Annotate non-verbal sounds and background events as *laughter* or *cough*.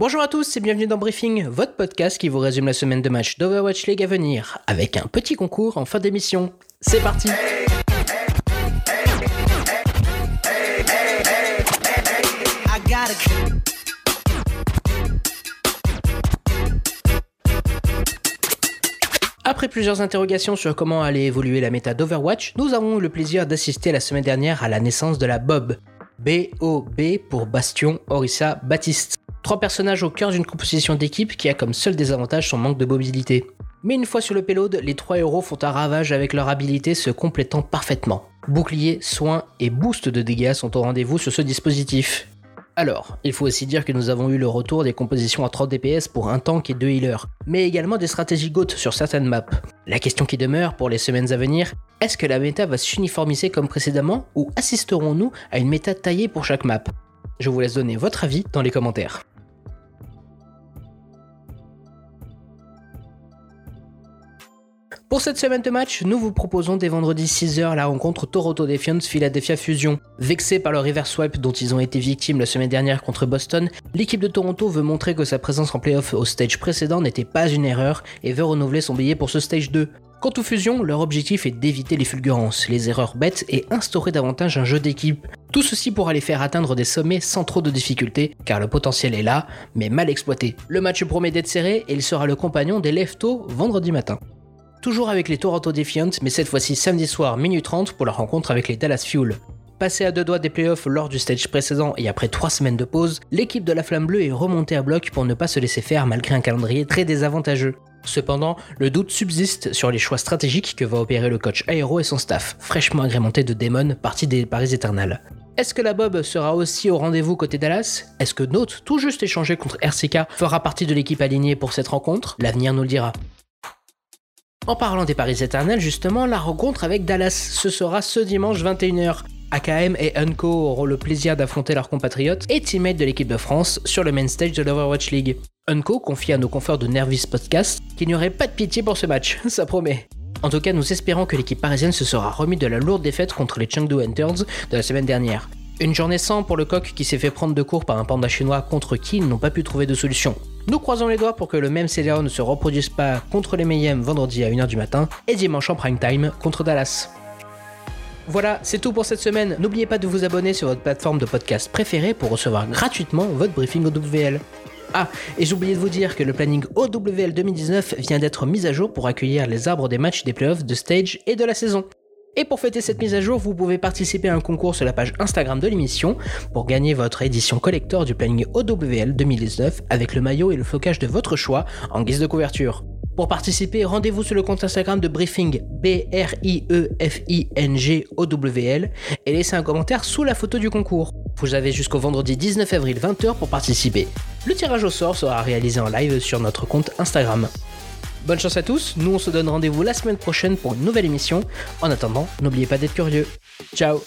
Bonjour à tous et bienvenue dans Briefing, votre podcast qui vous résume la semaine de match d'Overwatch League à venir, avec un petit concours en fin d'émission. C'est parti Après plusieurs interrogations sur comment allait évoluer la méta d'Overwatch, nous avons eu le plaisir d'assister la semaine dernière à la naissance de la Bob. B-O-B pour Bastion, Orissa, Baptiste. Trois personnages au cœur d'une composition d'équipe qui a comme seul désavantage son manque de mobilité. Mais une fois sur le payload, les trois héros font un ravage avec leur habilité se complétant parfaitement. Bouclier, soins et boost de dégâts sont au rendez-vous sur ce dispositif. Alors, il faut aussi dire que nous avons eu le retour des compositions à 30 DPS pour un tank et deux healers, mais également des stratégies GOAT sur certaines maps. La question qui demeure pour les semaines à venir, est-ce que la méta va s'uniformiser comme précédemment ou assisterons-nous à une méta taillée pour chaque map? Je vous laisse donner votre avis dans les commentaires. Pour cette semaine de match, nous vous proposons dès vendredi 6h la rencontre Toronto Defiance Philadelphia Fusion. Vexé par le reverse swipe dont ils ont été victimes la semaine dernière contre Boston, l'équipe de Toronto veut montrer que sa présence en playoff au stage précédent n'était pas une erreur et veut renouveler son billet pour ce stage 2. Quant aux fusions, leur objectif est d'éviter les fulgurances, les erreurs bêtes et instaurer davantage un jeu d'équipe. Tout ceci pour aller faire atteindre des sommets sans trop de difficultés, car le potentiel est là, mais mal exploité. Le match promet d'être serré et il sera le compagnon des Lefto vendredi matin toujours avec les Toronto Defiant, mais cette fois-ci samedi soir, minuit 30, pour la rencontre avec les Dallas Fuel. Passé à deux doigts des playoffs lors du stage précédent et après trois semaines de pause, l'équipe de la Flamme Bleue est remontée à bloc pour ne pas se laisser faire malgré un calendrier très désavantageux. Cependant, le doute subsiste sur les choix stratégiques que va opérer le coach Aero et son staff, fraîchement agrémenté de Damon, parti des Paris Eternal. Est-ce que la Bob sera aussi au rendez-vous côté Dallas? Est-ce que Note, tout juste échangé contre RCK, fera partie de l'équipe alignée pour cette rencontre? L'avenir nous le dira. En parlant des Paris éternels, justement, la rencontre avec Dallas, ce sera ce dimanche 21h. AKM et Unco auront le plaisir d'affronter leurs compatriotes et teammates de l'équipe de France sur le main stage de l'Overwatch League. Unco confie à nos confrères de Nervis Podcast qu'il n'y aurait pas de pitié pour ce match, *laughs* ça promet. En tout cas, nous espérons que l'équipe parisienne se sera remise de la lourde défaite contre les Chengdu Hunters de la semaine dernière. Une journée sans pour le coq qui s'est fait prendre de court par un panda chinois contre qui ils n'ont pas pu trouver de solution. Nous croisons les doigts pour que le même scénario ne se reproduise pas contre les Mayhem vendredi à 1h du matin et dimanche en prime time contre Dallas. Voilà, c'est tout pour cette semaine. N'oubliez pas de vous abonner sur votre plateforme de podcast préférée pour recevoir gratuitement votre briefing OWL. Ah, et oublié de vous dire que le planning OWL 2019 vient d'être mis à jour pour accueillir les arbres des matchs des playoffs de stage et de la saison. Et pour fêter cette mise à jour, vous pouvez participer à un concours sur la page Instagram de l'émission pour gagner votre édition collector du planning OWL 2019 avec le maillot et le flocage de votre choix en guise de couverture. Pour participer, rendez-vous sur le compte Instagram de Briefing B-R-I-E-F-I-N-G-O-W-L et laissez un commentaire sous la photo du concours. Vous avez jusqu'au vendredi 19 avril 20h pour participer. Le tirage au sort sera réalisé en live sur notre compte Instagram. Bonne chance à tous, nous on se donne rendez-vous la semaine prochaine pour une nouvelle émission. En attendant, n'oubliez pas d'être curieux. Ciao